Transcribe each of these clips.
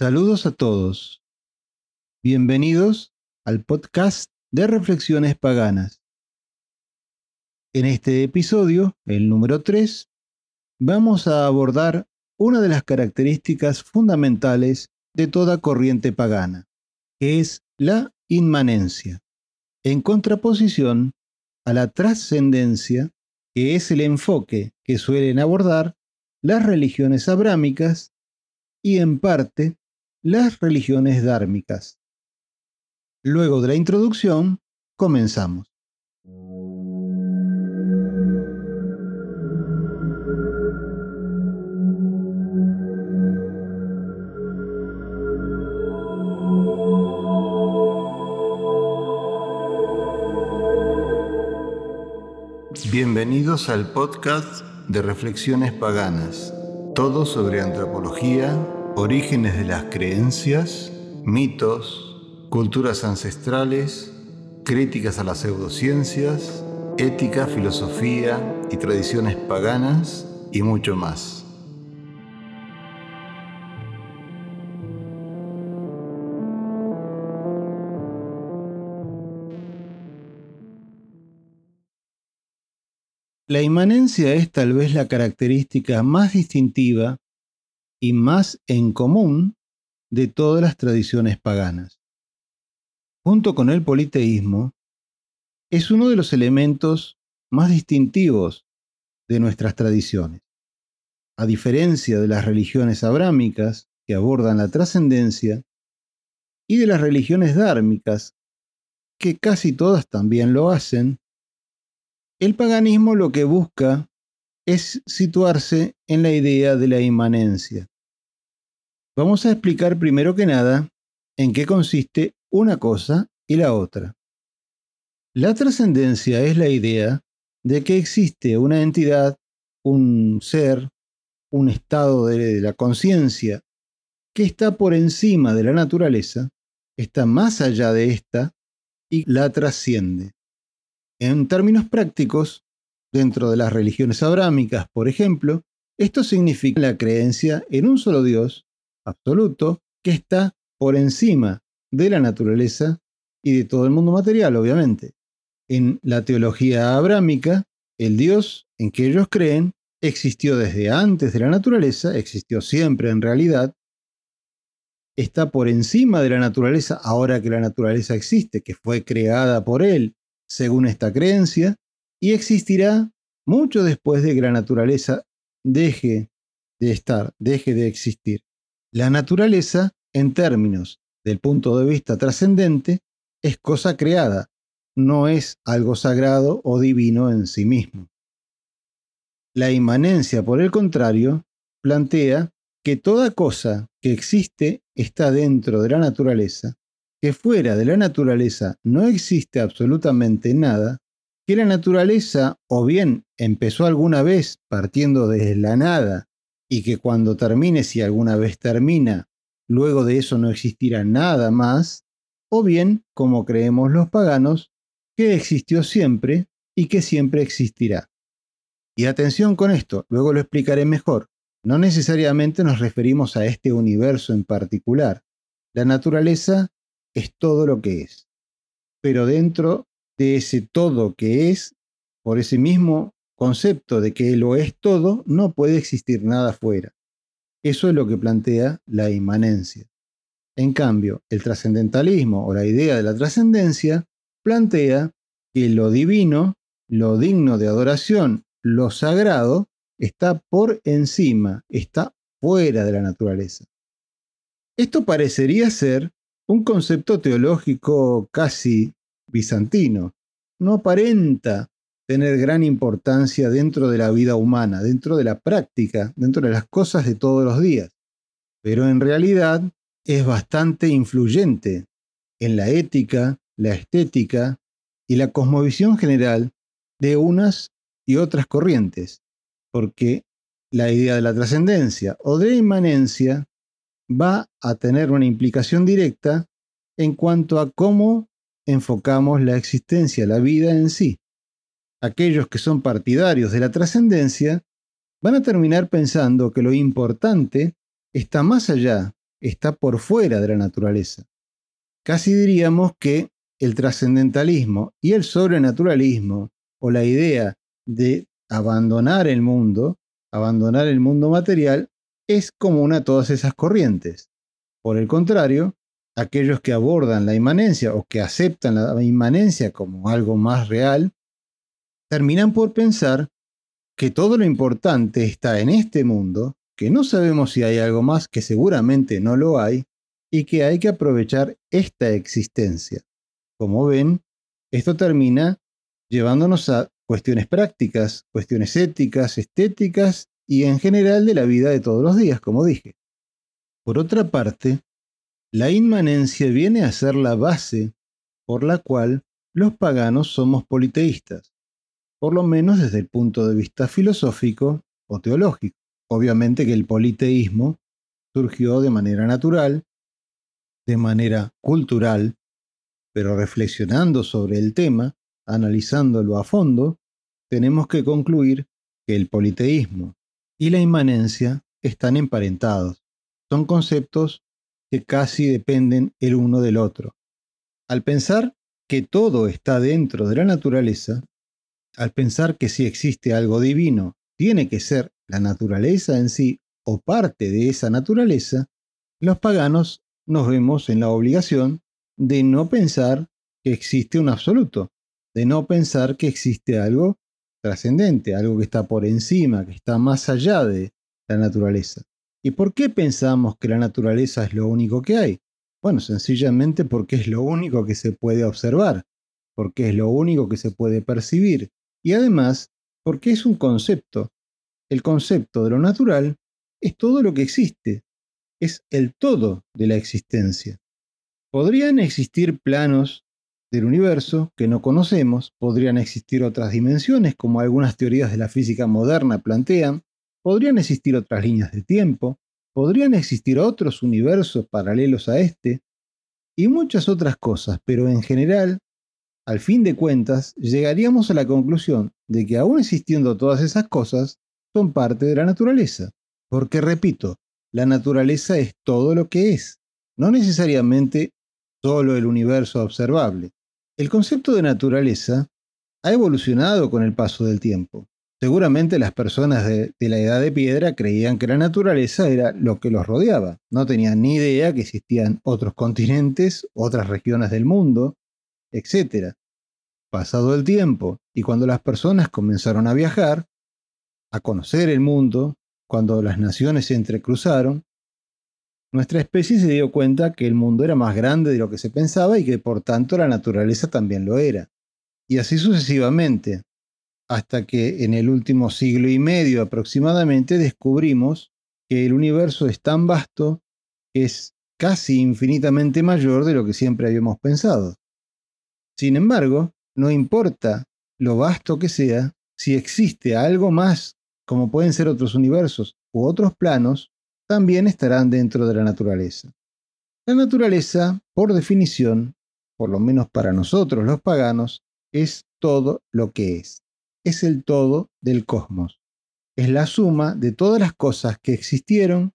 Saludos a todos. Bienvenidos al podcast de Reflexiones Paganas. En este episodio, el número 3, vamos a abordar una de las características fundamentales de toda corriente pagana, que es la inmanencia, en contraposición a la trascendencia, que es el enfoque que suelen abordar las religiones abrámicas y en parte las religiones dármicas. Luego de la introducción, comenzamos. Bienvenidos al podcast de Reflexiones Paganas, todo sobre antropología, orígenes de las creencias, mitos, culturas ancestrales, críticas a las pseudociencias, ética, filosofía y tradiciones paganas y mucho más. La inmanencia es tal vez la característica más distintiva y más en común de todas las tradiciones paganas. Junto con el politeísmo, es uno de los elementos más distintivos de nuestras tradiciones. A diferencia de las religiones abrámicas, que abordan la trascendencia, y de las religiones dármicas, que casi todas también lo hacen, el paganismo lo que busca es situarse en la idea de la inmanencia. Vamos a explicar primero que nada en qué consiste una cosa y la otra. La trascendencia es la idea de que existe una entidad, un ser, un estado de la conciencia que está por encima de la naturaleza, está más allá de esta y la trasciende. En términos prácticos, dentro de las religiones abrámicas, por ejemplo, esto significa la creencia en un solo Dios absoluto que está por encima de la naturaleza y de todo el mundo material, obviamente. En la teología abrámica, el Dios en que ellos creen existió desde antes de la naturaleza, existió siempre en realidad, está por encima de la naturaleza ahora que la naturaleza existe, que fue creada por Él, según esta creencia, y existirá mucho después de que la naturaleza deje de estar, deje de existir. La naturaleza, en términos del punto de vista trascendente, es cosa creada, no es algo sagrado o divino en sí mismo. La inmanencia, por el contrario, plantea que toda cosa que existe está dentro de la naturaleza, que fuera de la naturaleza no existe absolutamente nada, que la naturaleza o bien empezó alguna vez partiendo de la nada y que cuando termine, si alguna vez termina, luego de eso no existirá nada más, o bien, como creemos los paganos, que existió siempre y que siempre existirá. Y atención con esto, luego lo explicaré mejor. No necesariamente nos referimos a este universo en particular. La naturaleza es todo lo que es. Pero dentro de ese todo que es, por ese mismo concepto de que lo es todo, no puede existir nada fuera. Eso es lo que plantea la inmanencia. En cambio, el trascendentalismo o la idea de la trascendencia plantea que lo divino, lo digno de adoración, lo sagrado, está por encima, está fuera de la naturaleza. Esto parecería ser un concepto teológico casi bizantino. No aparenta tener gran importancia dentro de la vida humana, dentro de la práctica, dentro de las cosas de todos los días. Pero en realidad es bastante influyente en la ética, la estética y la cosmovisión general de unas y otras corrientes, porque la idea de la trascendencia o de inmanencia va a tener una implicación directa en cuanto a cómo enfocamos la existencia, la vida en sí aquellos que son partidarios de la trascendencia van a terminar pensando que lo importante está más allá está por fuera de la naturaleza. Casi diríamos que el trascendentalismo y el sobrenaturalismo, o la idea de abandonar el mundo, abandonar el mundo material, es común a todas esas corrientes. Por el contrario, aquellos que abordan la inmanencia o que aceptan la inmanencia como algo más real, terminan por pensar que todo lo importante está en este mundo, que no sabemos si hay algo más, que seguramente no lo hay, y que hay que aprovechar esta existencia. Como ven, esto termina llevándonos a cuestiones prácticas, cuestiones éticas, estéticas y en general de la vida de todos los días, como dije. Por otra parte, la inmanencia viene a ser la base por la cual los paganos somos politeístas, por lo menos desde el punto de vista filosófico o teológico. Obviamente que el politeísmo surgió de manera natural, de manera cultural, pero reflexionando sobre el tema, analizándolo a fondo, tenemos que concluir que el politeísmo y la inmanencia están emparentados. Son conceptos que casi dependen el uno del otro. Al pensar que todo está dentro de la naturaleza, al pensar que si existe algo divino, tiene que ser la naturaleza en sí o parte de esa naturaleza, los paganos nos vemos en la obligación de no pensar que existe un absoluto, de no pensar que existe algo trascendente, algo que está por encima, que está más allá de la naturaleza. ¿Y por qué pensamos que la naturaleza es lo único que hay? Bueno, sencillamente porque es lo único que se puede observar, porque es lo único que se puede percibir y además porque es un concepto. El concepto de lo natural es todo lo que existe, es el todo de la existencia. Podrían existir planos del universo que no conocemos, podrían existir otras dimensiones como algunas teorías de la física moderna plantean, podrían existir otras líneas de tiempo, podrían existir otros universos paralelos a este, y muchas otras cosas, pero en general, al fin de cuentas, llegaríamos a la conclusión de que aún existiendo todas esas cosas, son parte de la naturaleza. Porque, repito, la naturaleza es todo lo que es, no necesariamente solo el universo observable. El concepto de naturaleza ha evolucionado con el paso del tiempo. Seguramente las personas de, la edad de piedra creían que la naturaleza era lo que los rodeaba. No tenían ni idea que existían otros continentes, otras regiones del mundo, etc. Pasado el tiempo y cuando las personas comenzaron a viajar, a conocer el mundo, cuando las naciones se entrecruzaron, nuestra especie se dio cuenta que el mundo era más grande de lo que se pensaba y que por tanto la naturaleza también lo era. Y así sucesivamente, hasta que en el último siglo y medio aproximadamente descubrimos que el universo es tan vasto que es casi infinitamente mayor de lo que siempre habíamos pensado. Sin embargo, no importa lo vasto que sea, si existe algo más, como pueden ser otros universos u otros planos, también estarán dentro de la naturaleza. La naturaleza, por definición, por lo menos para nosotros los paganos, es todo lo que es es el todo del cosmos. Es la suma de todas las cosas que existieron,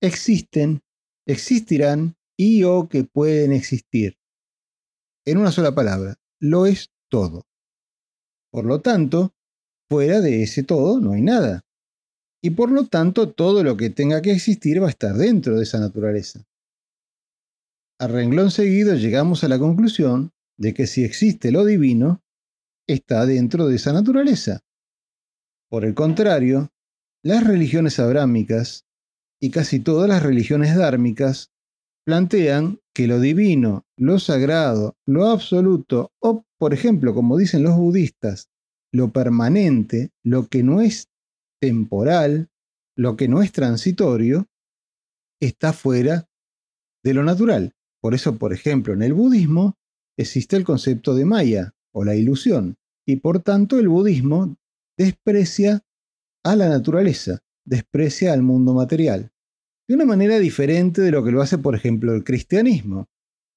existen, existirán y o que pueden existir. En una sola palabra, lo es todo. Por lo tanto, fuera de ese todo no hay nada. Y por lo tanto, todo lo que tenga que existir va a estar dentro de esa naturaleza. A renglón seguido llegamos a la conclusión de que si existe lo divino, está dentro de esa naturaleza. Por el contrario, las religiones abrámicas y casi todas las religiones dármicas plantean que lo divino, lo sagrado, lo absoluto, o por ejemplo, como dicen los budistas, lo permanente, lo que no es temporal, lo que no es transitorio, está fuera de lo natural. Por eso, por ejemplo, en el budismo existe el concepto de Maya, o la ilusión, y por tanto el budismo desprecia a la naturaleza, desprecia al mundo material, de una manera diferente de lo que lo hace, por ejemplo, el cristianismo,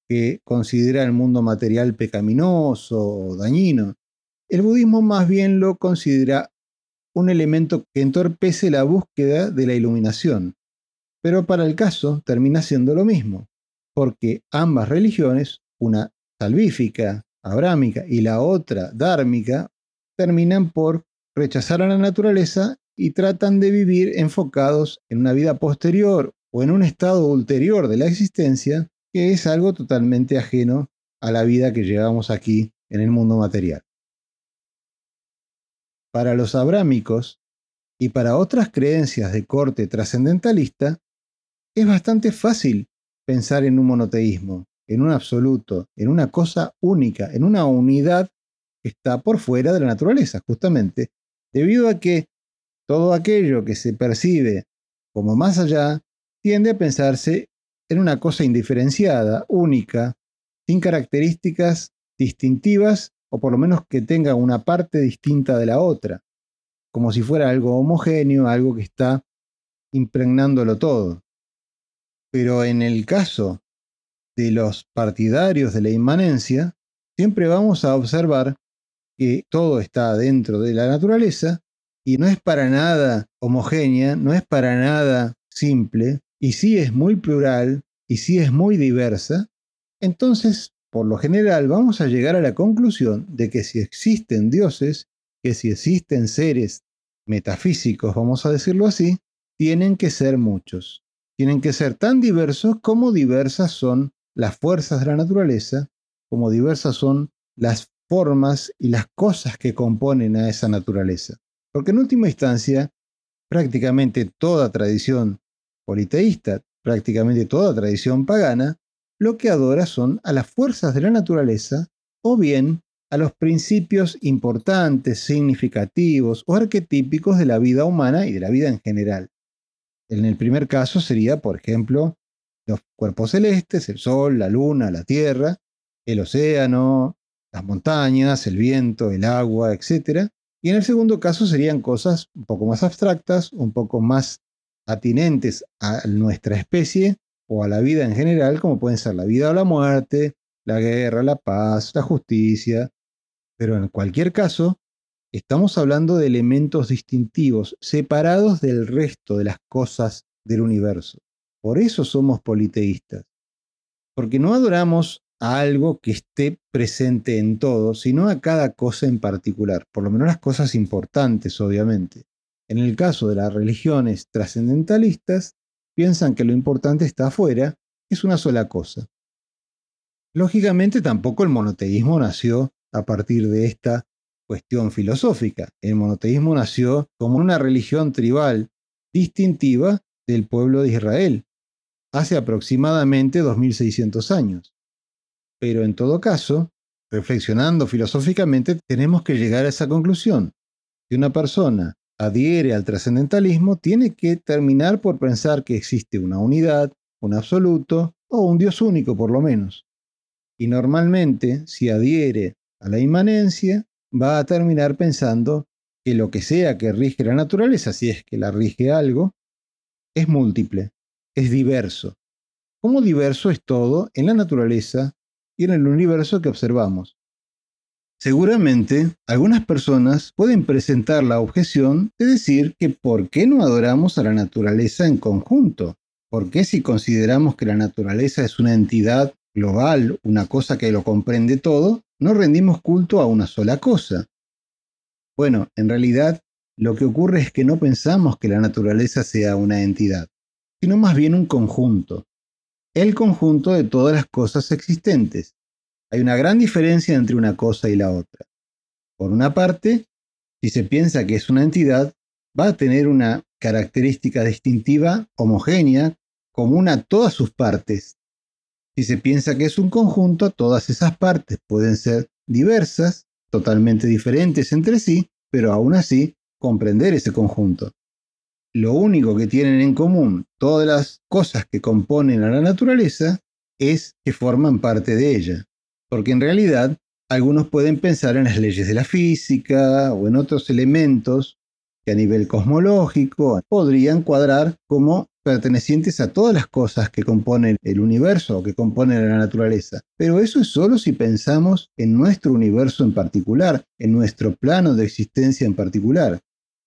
que considera el mundo material pecaminoso o dañino. El budismo más bien lo considera un elemento que entorpece la búsqueda de la iluminación. Pero para el caso termina siendo lo mismo, porque ambas religiones, una salvífica, abrámica, y la otra dármica, terminan por rechazar a la naturaleza y tratan de vivir enfocados en una vida posterior o en un estado ulterior de la existencia que es algo totalmente ajeno a la vida que llevamos aquí en el mundo material. Para los abrámicos y para otras creencias de corte trascendentalista, es bastante fácil pensar en un monoteísmo, en un absoluto, en una cosa única, en una unidad que está por fuera de la naturaleza, justamente, debido a que todo aquello que se percibe como más allá tiende a pensarse en una cosa indiferenciada, única, sin características distintivas o por lo menos que tenga una parte distinta de la otra, como si fuera algo homogéneo, algo que está impregnándolo todo. Pero en el caso de los partidarios de la inmanencia, siempre vamos a observar que todo está dentro de la naturaleza y no es para nada homogénea, no es para nada simple, y sí es muy plural, y sí es muy diversa, entonces, por lo general, vamos a llegar a la conclusión de que si existen dioses, que si existen seres metafísicos, vamos a decirlo así, tienen que ser muchos. Tienen que ser tan diversos como diversas son las fuerzas de la naturaleza, como diversas son las formas y las cosas que componen a esa naturaleza. Porque en última instancia, prácticamente toda tradición politeísta, prácticamente toda tradición pagana, lo que adora son a las fuerzas de la naturaleza o bien a los principios importantes, significativos o arquetípicos de la vida humana y de la vida en general. En el primer caso sería, por ejemplo, los cuerpos celestes, el Sol, la Luna, la Tierra, el océano, las montañas, el viento, el agua, etc. Y en el segundo caso serían cosas un poco más abstractas, un poco más atinentes a nuestra especie o a la vida en general, como pueden ser la vida o la muerte, la guerra, la paz, la justicia. Pero en cualquier caso, estamos hablando de elementos distintivos, separados del resto de las cosas del universo. Por eso somos politeístas. Porque no adoramos a algo que esté presente en todo, sino a cada cosa en particular, por lo menos las cosas importantes, obviamente. En el caso de las religiones trascendentalistas, piensan que lo importante está afuera, es una sola cosa. Lógicamente tampoco el monoteísmo nació a partir de esta cuestión filosófica. El monoteísmo nació como una religión tribal distintiva del pueblo de Israel, hace aproximadamente 2600 años. Pero en todo caso, reflexionando filosóficamente, tenemos que llegar a esa conclusión. Si una persona adhiere al trascendentalismo, tiene que terminar por pensar que existe una unidad, un absoluto o un Dios único por lo menos. Y normalmente, si adhiere a la inmanencia, va a terminar pensando que lo que sea que rige la naturaleza, si es que la rige algo, es múltiple, es diverso. Como diverso es todo en la naturaleza y en el universo que observamos. Seguramente algunas personas pueden presentar la objeción de decir que ¿por qué no adoramos a la naturaleza en conjunto? ¿Por qué si consideramos que la naturaleza es una entidad global, una cosa que lo comprende todo, no rendimos culto a una sola cosa? Bueno, en realidad lo que ocurre es que no pensamos que la naturaleza sea una entidad sino más bien un conjunto, el conjunto de todas las cosas existentes. Hay una gran diferencia entre una cosa y la otra. Por una parte, si se piensa que es una entidad, va a tener una característica distintiva homogénea, común a todas sus partes. Si se piensa que es un conjunto, todas esas partes pueden ser diversas, totalmente diferentes entre sí, pero aún así comprender ese conjunto lo único que tienen en común todas las cosas que componen a la naturaleza es que forman parte de ella. Porque en realidad algunos pueden pensar en las leyes de la física o en otros elementos que a nivel cosmológico podrían cuadrar como pertenecientes a todas las cosas que componen el universo o que componen la naturaleza. Pero eso es solo si pensamos en nuestro universo en particular, en nuestro plano de existencia en particular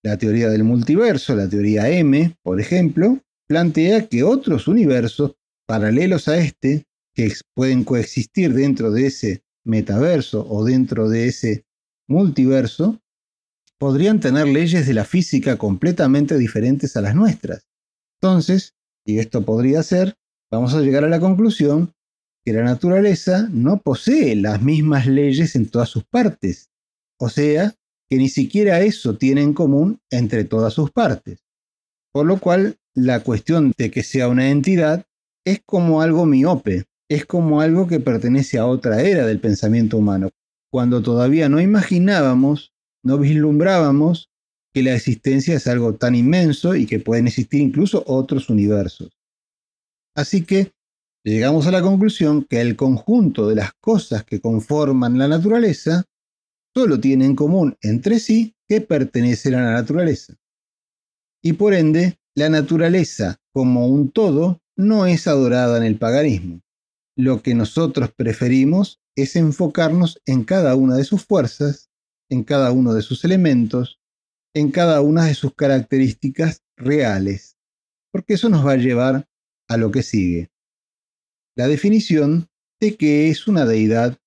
la teoría del multiverso, la teoría M, por ejemplo, plantea que otros universos paralelos a este, que pueden coexistir dentro de ese metaverso o dentro de ese multiverso, podrían tener leyes de la física completamente diferentes a las nuestras. Entonces, y esto podría ser, vamos a llegar a la conclusión que la naturaleza no posee las mismas leyes en todas sus partes. O sea, que ni siquiera eso tiene en común entre todas sus partes. Por lo cual, la cuestión de que sea una entidad es como algo miope, es como algo que pertenece a otra era del pensamiento humano, cuando todavía no imaginábamos, no vislumbrábamos que la existencia es algo tan inmenso y que pueden existir incluso otros universos. Así que llegamos a la conclusión que el conjunto de las cosas que conforman la naturaleza solo tiene en común entre sí que pertenecen a la naturaleza. Y por ende, la naturaleza como un todo no es adorada en el paganismo. Lo que nosotros preferimos es enfocarnos en cada una de sus fuerzas, en cada uno de sus elementos, en cada una de sus características reales, porque eso nos va a llevar a lo que sigue. La definición de qué es una deidad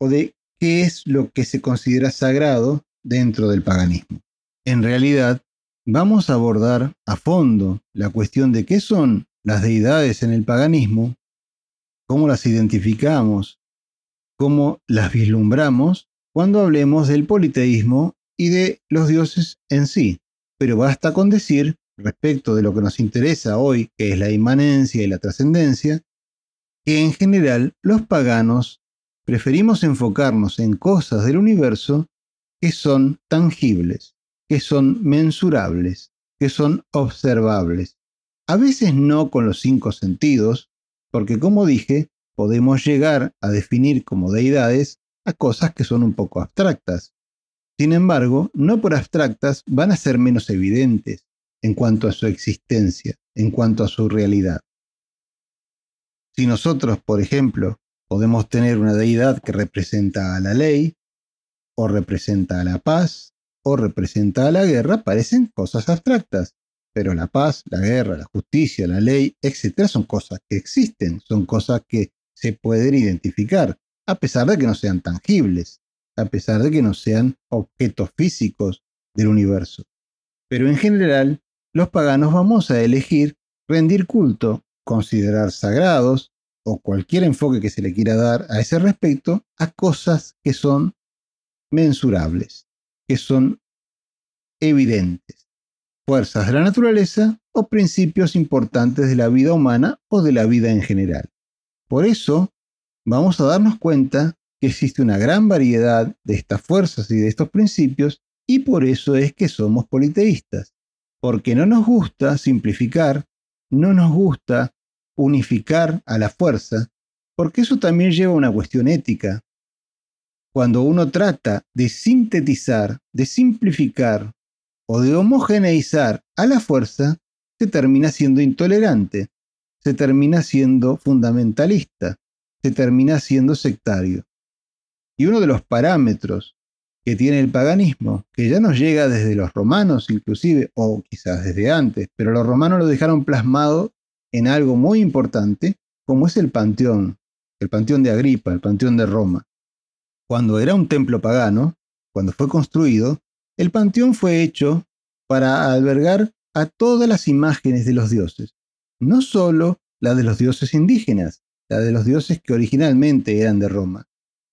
o de qué es lo que se considera sagrado dentro del paganismo. En realidad, vamos a abordar a fondo la cuestión de qué son las deidades en el paganismo, cómo las identificamos, cómo las vislumbramos cuando hablemos del politeísmo y de los dioses en sí. Pero basta con decir, respecto de lo que nos interesa hoy, que es la inmanencia y la trascendencia, que en general los paganos preferimos enfocarnos en cosas del universo que son tangibles, que son mensurables, que son observables. A veces no con los cinco sentidos, porque como dije, podemos llegar a definir como deidades a cosas que son un poco abstractas. Sin embargo, no por abstractas van a ser menos evidentes en cuanto a su existencia, en cuanto a su realidad. Si nosotros, por ejemplo, Podemos tener una deidad que representa a la ley, o representa a la paz, o representa a la guerra, parecen cosas abstractas. Pero la paz, la guerra, la justicia, la ley, etc., son cosas que existen, son cosas que se pueden identificar, a pesar de que no sean tangibles, a pesar de que no sean objetos físicos del universo. Pero en general, los paganos vamos a elegir rendir culto, considerar sagrados o cualquier enfoque que se le quiera dar a ese respecto a cosas que son mensurables, que son evidentes, fuerzas de la naturaleza o principios importantes de la vida humana o de la vida en general. Por eso, vamos a darnos cuenta que existe una gran variedad de estas fuerzas y de estos principios y por eso es que somos politeístas, porque no nos gusta simplificar, no nos gusta unificar a la fuerza, porque eso también lleva a una cuestión ética. Cuando uno trata de sintetizar, de simplificar o de homogeneizar a la fuerza, se termina siendo intolerante, se termina siendo fundamentalista, se termina siendo sectario. Y uno de los parámetros que tiene el paganismo, que ya nos llega desde los romanos inclusive, o quizás desde antes, pero los romanos lo dejaron plasmado en algo muy importante, como es el Panteón, el Panteón de Agripa, el Panteón de Roma. Cuando era un templo pagano, cuando fue construido, el Panteón fue hecho para albergar a todas las imágenes de los dioses, no solo la de los dioses indígenas, la de los dioses que originalmente eran de Roma,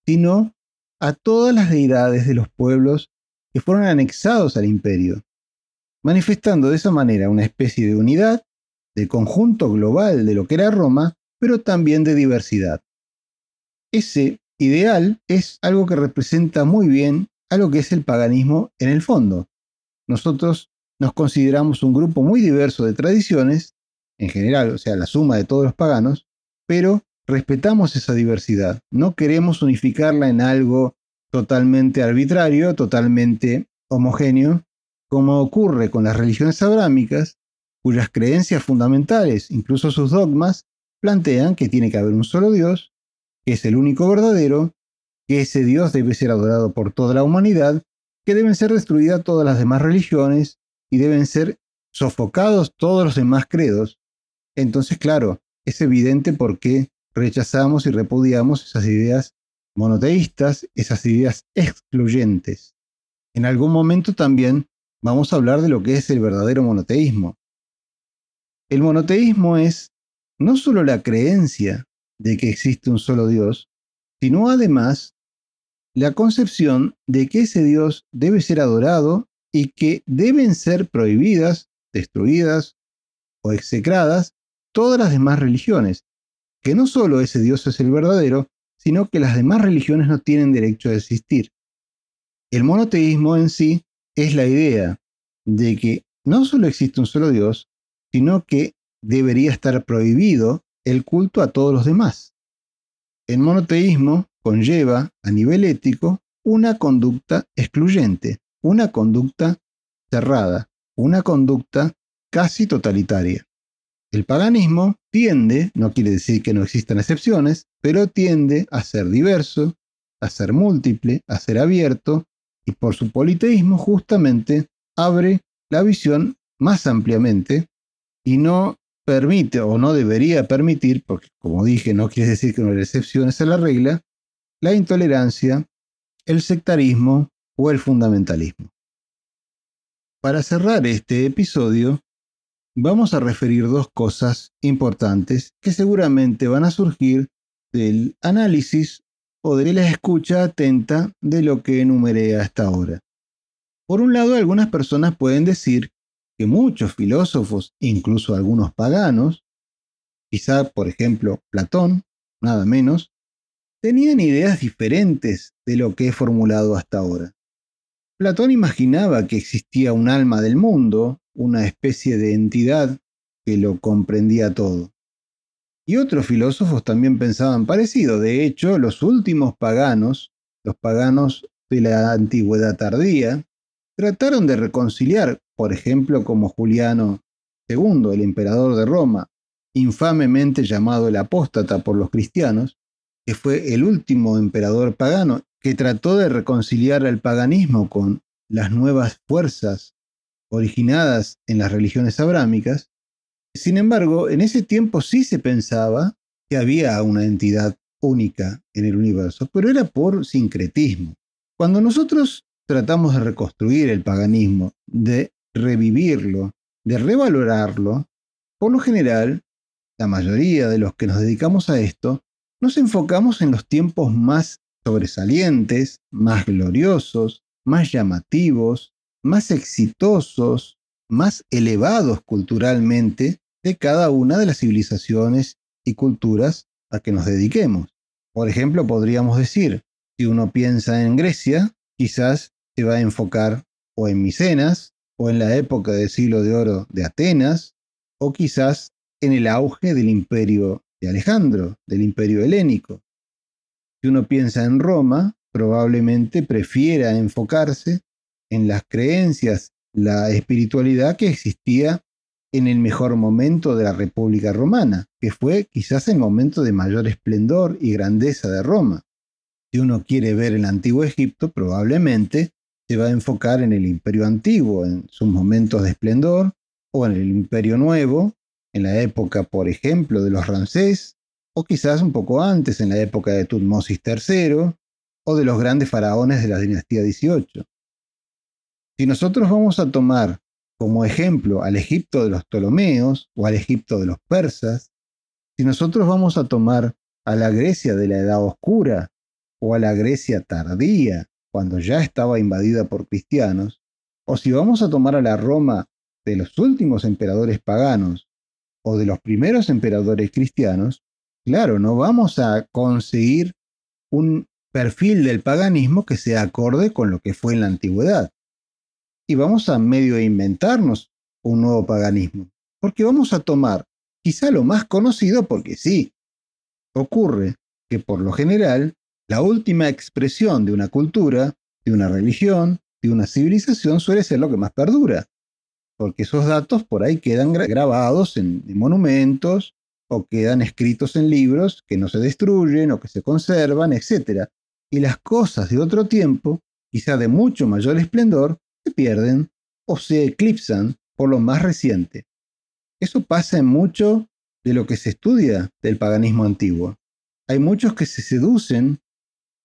sino a todas las deidades de los pueblos que fueron anexados al imperio, manifestando de esa manera una especie de unidad de conjunto global de lo que era Roma, pero también de diversidad. Ese ideal es algo que representa muy bien a lo que es el paganismo en el fondo. Nosotros nos consideramos un grupo muy diverso de tradiciones, en general, o sea, la suma de todos los paganos, pero respetamos esa diversidad. No queremos unificarla en algo totalmente arbitrario, totalmente homogéneo, como ocurre con las religiones abrámicas, cuyas creencias fundamentales, incluso sus dogmas, plantean que tiene que haber un solo Dios, que es el único verdadero, que ese Dios debe ser adorado por toda la humanidad, que deben ser destruidas todas las demás religiones y deben ser sofocados todos los demás credos, entonces, claro, es evidente por qué rechazamos y repudiamos esas ideas monoteístas, esas ideas excluyentes. En algún momento también vamos a hablar de lo que es el verdadero monoteísmo. El monoteísmo es no solo la creencia de que existe un solo Dios, sino además la concepción de que ese Dios debe ser adorado y que deben ser prohibidas, destruidas o execradas todas las demás religiones, que no solo ese Dios es el verdadero, sino que las demás religiones no tienen derecho a existir. El monoteísmo en sí es la idea de que no solo existe un solo Dios, sino que debería estar prohibido el culto a todos los demás. El monoteísmo conlleva, a nivel ético, una conducta excluyente, una conducta cerrada, una conducta casi totalitaria. El paganismo tiende, no quiere decir que no existan excepciones, pero tiende a ser diverso, a ser múltiple, a ser abierto, y por su politeísmo justamente abre la visión más ampliamente y no permite o no debería permitir, porque como dije, no quiere decir que no haya excepciones a la regla, la intolerancia, el sectarismo o el fundamentalismo. Para cerrar este episodio, vamos a referir dos cosas importantes que seguramente van a surgir del análisis o de la escucha atenta de lo que enumeré hasta ahora. Por un lado, algunas personas pueden decir que muchos filósofos, incluso algunos paganos, quizá por ejemplo Platón, nada menos, tenían ideas diferentes de lo que he formulado hasta ahora. Platón imaginaba que existía un alma del mundo, una especie de entidad que lo comprendía todo. Y otros filósofos también pensaban parecido. De hecho, los últimos paganos, los paganos de la antigüedad tardía, trataron de reconciliar, por ejemplo, como Juliano II, el emperador de Roma, infamemente llamado el apóstata por los cristianos, que fue el último emperador pagano que trató de reconciliar el paganismo con las nuevas fuerzas originadas en las religiones abrámicas. Sin embargo, en ese tiempo sí se pensaba que había una entidad única en el universo, pero era por sincretismo. Cuando nosotros tratamos de reconstruir el paganismo, de revivirlo, de revalorarlo, por lo general, la mayoría de los que nos dedicamos a esto, nos enfocamos en los tiempos más sobresalientes, más gloriosos, más llamativos, más exitosos, más elevados culturalmente de cada una de las civilizaciones y culturas a que nos dediquemos. Por ejemplo, podríamos decir, si uno piensa en Grecia, quizás se va a enfocar o en Micenas, o en la época del siglo de oro de Atenas, o quizás en el auge del imperio de Alejandro, del imperio helénico. Si uno piensa en Roma, probablemente prefiera enfocarse en las creencias, la espiritualidad que existía en el mejor momento de la República Romana, que fue quizás el momento de mayor esplendor y grandeza de Roma. Si uno quiere ver el antiguo Egipto, probablemente se va a enfocar en el imperio antiguo, en sus momentos de esplendor, o en el imperio nuevo, en la época, por ejemplo, de los Ramsés, o quizás un poco antes, en la época de Tutmosis III, o de los grandes faraones de la dinastía XVIII. Si nosotros vamos a tomar como ejemplo al Egipto de los Ptolomeos o al Egipto de los persas, si nosotros vamos a tomar a la Grecia de la Edad Oscura o a la Grecia tardía, cuando ya estaba invadida por cristianos, o si vamos a tomar a la Roma de los últimos emperadores paganos o de los primeros emperadores cristianos, claro, no vamos a conseguir un perfil del paganismo que sea acorde con lo que fue en la antigüedad. Y vamos a medio inventarnos un nuevo paganismo, porque vamos a tomar quizá lo más conocido porque sí, ocurre que por lo general la última expresión de una cultura, de una religión, de una civilización suele ser lo que más perdura, porque esos datos por ahí quedan grabados en, monumentos o quedan escritos en libros que no se destruyen o que se conservan, etc. Y las cosas de otro tiempo, quizá de mucho mayor esplendor, se pierden o se eclipsan por lo más reciente. Eso pasa en mucho de lo que se estudia del paganismo antiguo. Hay muchos que se seducen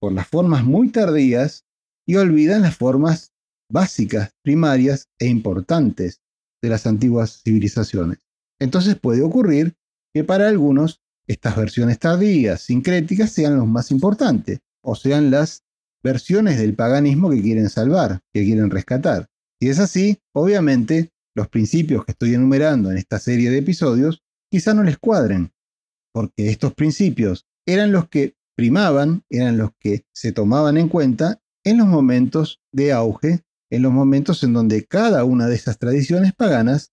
por las formas muy tardías y olvidan las formas básicas, primarias e importantes de las antiguas civilizaciones. Entonces puede ocurrir que para algunos estas versiones tardías, sincréticas, sean los más importantes, o sean las versiones del paganismo que quieren salvar, que quieren rescatar. Si es así, obviamente los principios que estoy enumerando en esta serie de episodios quizá no les cuadren, porque estos principios eran los que primaban, eran los que se tomaban en cuenta en los momentos de auge, en los momentos en donde cada una de esas tradiciones paganas,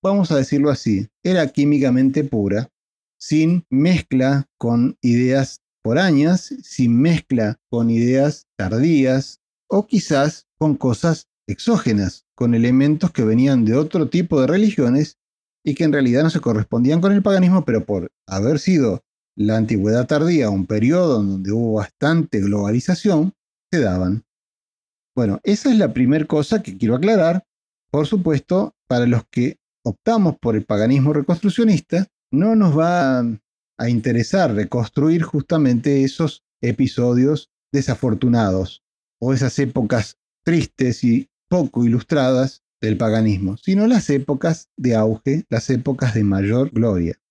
vamos a decirlo así, era químicamente pura, sin mezcla con ideas foráneas, sin mezcla con ideas tardías o quizás con cosas exógenas, con elementos que venían de otro tipo de religiones y que en realidad no se correspondían con el paganismo, pero por haber sido la antigüedad tardía un periodo donde hubo bastante globalización, se daban. Bueno, esa es la primera cosa que quiero aclarar. Por supuesto, para los que optamos por el paganismo reconstruccionista, no nos va a interesar reconstruir justamente esos episodios desafortunados o esas épocas tristes y poco ilustradas del paganismo, sino las épocas de auge, las épocas de mayor gloria.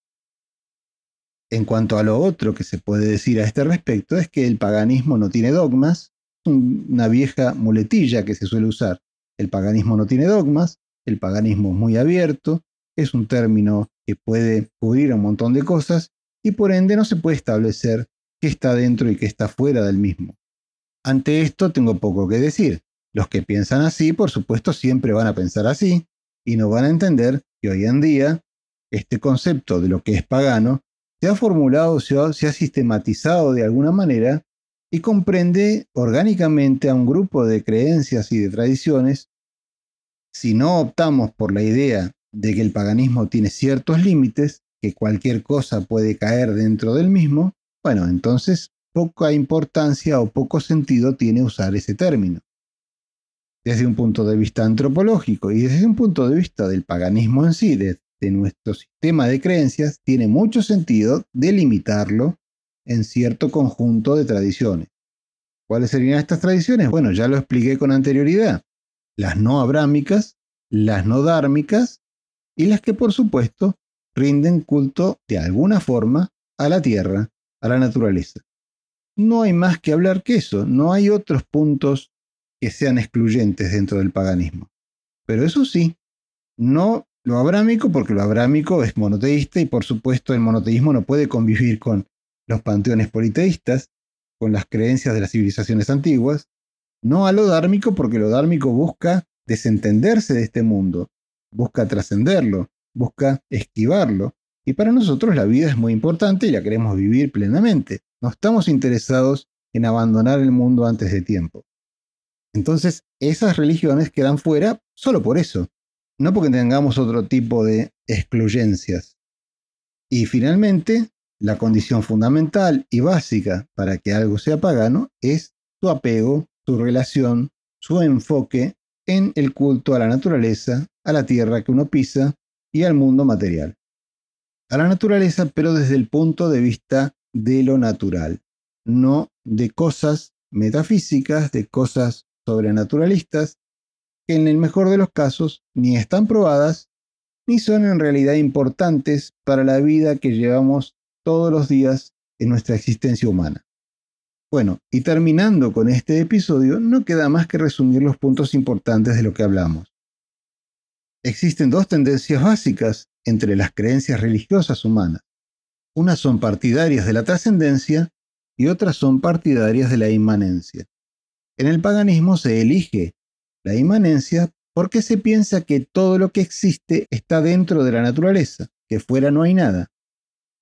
En cuanto a lo otro que se puede decir a este respecto es que el paganismo no tiene dogmas, una vieja muletilla que se suele usar. El paganismo no tiene dogmas, el paganismo es muy abierto, es un término que puede cubrir un montón de cosas y por ende no se puede establecer qué está dentro y qué está fuera del mismo. Ante esto tengo poco que decir. Los que piensan así, por supuesto, siempre van a pensar así y no van a entender que hoy en día este concepto de lo que es pagano se ha formulado, se ha, se ha sistematizado de alguna manera y comprende orgánicamente a un grupo de creencias y de tradiciones. Si no optamos por la idea de que el paganismo tiene ciertos límites, que cualquier cosa puede caer dentro del mismo, bueno, entonces poca importancia o poco sentido tiene usar ese término desde un punto de vista antropológico y desde un punto de vista del paganismo en sí, de, nuestro sistema de creencias, tiene mucho sentido delimitarlo en cierto conjunto de tradiciones. ¿Cuáles serían estas tradiciones? Bueno, ya lo expliqué con anterioridad. Las no abrámicas, las no dármicas y las que por supuesto rinden culto de alguna forma a la tierra, a la naturaleza. No hay más que hablar que eso, no hay otros puntos que sean excluyentes dentro del paganismo. Pero eso sí, no lo abrámico, porque lo abrámico es monoteísta y por supuesto el monoteísmo no puede convivir con los panteones politeístas, con las creencias de las civilizaciones antiguas, no a lo dármico, porque lo dármico busca desentenderse de este mundo, busca trascenderlo, busca esquivarlo, y para nosotros la vida es muy importante y la queremos vivir plenamente. No estamos interesados en abandonar el mundo antes de tiempo. Entonces, esas religiones quedan fuera solo por eso, no porque tengamos otro tipo de excluyencias. Y finalmente, la condición fundamental y básica para que algo sea pagano es su apego, su relación, su enfoque en el culto a la naturaleza, a la tierra que uno pisa y al mundo material. A la naturaleza, pero desde el punto de vista de lo natural, no de cosas metafísicas, de cosas sobrenaturalistas que en el mejor de los casos ni están probadas ni son en realidad importantes para la vida que llevamos todos los días en nuestra existencia humana. Bueno, y terminando con este episodio, no queda más que resumir los puntos importantes de lo que hablamos. Existen dos tendencias básicas entre las creencias religiosas humanas. Unas son partidarias de la trascendencia y otras son partidarias de la inmanencia. En el paganismo se elige la inmanencia porque se piensa que todo lo que existe está dentro de la naturaleza, que fuera no hay nada.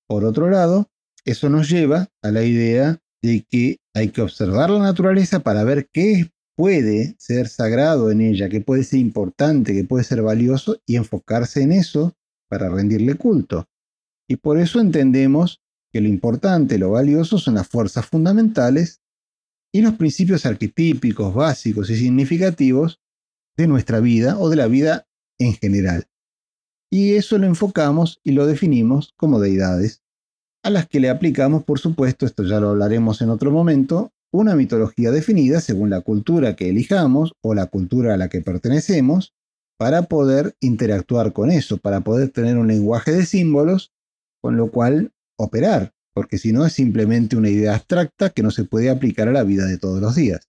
Por otro lado, eso nos lleva a la idea de que hay que observar la naturaleza para ver qué puede ser sagrado en ella, qué puede ser importante, qué puede ser valioso y enfocarse en eso para rendirle culto. Y por eso entendemos que lo importante, lo valioso son las fuerzas fundamentales y los principios arquetípicos básicos y significativos de nuestra vida o de la vida en general. Y eso lo enfocamos y lo definimos como deidades, a las que le aplicamos, por supuesto, esto ya lo hablaremos en otro momento, una mitología definida según la cultura que elijamos o la cultura a la que pertenecemos, para poder interactuar con eso, para poder tener un lenguaje de símbolos, con lo cual operar, porque si no es simplemente una idea abstracta que no se puede aplicar a la vida de todos los días.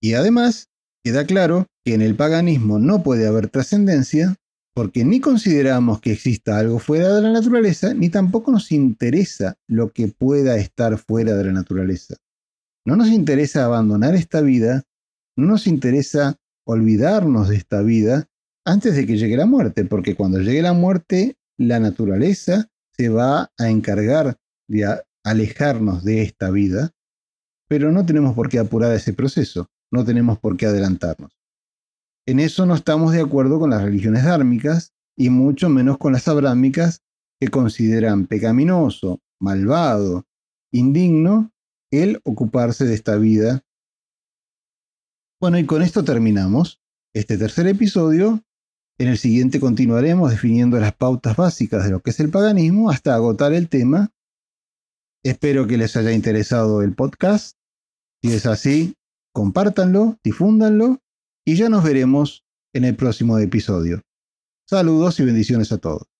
Y además, queda claro que en el paganismo no puede haber trascendencia porque ni consideramos que exista algo fuera de la naturaleza, ni tampoco nos interesa lo que pueda estar fuera de la naturaleza. No nos interesa abandonar esta vida, no nos interesa olvidarnos de esta vida antes de que llegue la muerte, porque cuando llegue la muerte, la naturaleza se va a encargar de alejarnos de esta vida, pero no tenemos por qué apurar ese proceso, no tenemos por qué adelantarnos. En eso no estamos de acuerdo con las religiones dármicas y mucho menos con las abrámicas que consideran pecaminoso, malvado, indigno el ocuparse de esta vida. Bueno, y con esto terminamos este tercer episodio en el siguiente continuaremos definiendo las pautas básicas de lo que es el paganismo hasta agotar el tema. Espero que les haya interesado el podcast. Si es así, compártanlo, difúndanlo y ya nos veremos en el próximo episodio. Saludos y bendiciones a todos.